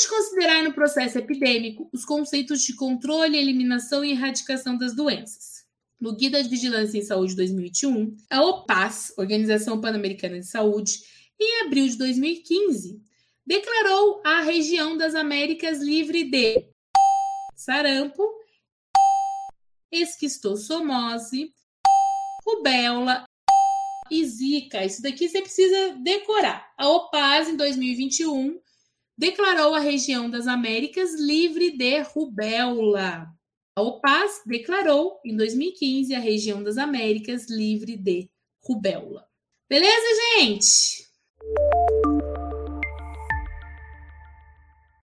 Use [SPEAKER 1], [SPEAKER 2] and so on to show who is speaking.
[SPEAKER 1] importante considerar no processo epidêmico os conceitos de controle, eliminação e erradicação das doenças. No Guia de Vigilância em Saúde 2021, a OPAS, Organização Pan-Americana de Saúde, em abril de 2015, declarou a região das Américas livre de sarampo, esquistossomose, rubéola e zika. Isso daqui você precisa decorar. A OPAS, em 2021, declarou a região das Américas livre de rubéola. A OPAS declarou, em 2015, a região das Américas livre de rubéola. Beleza, gente?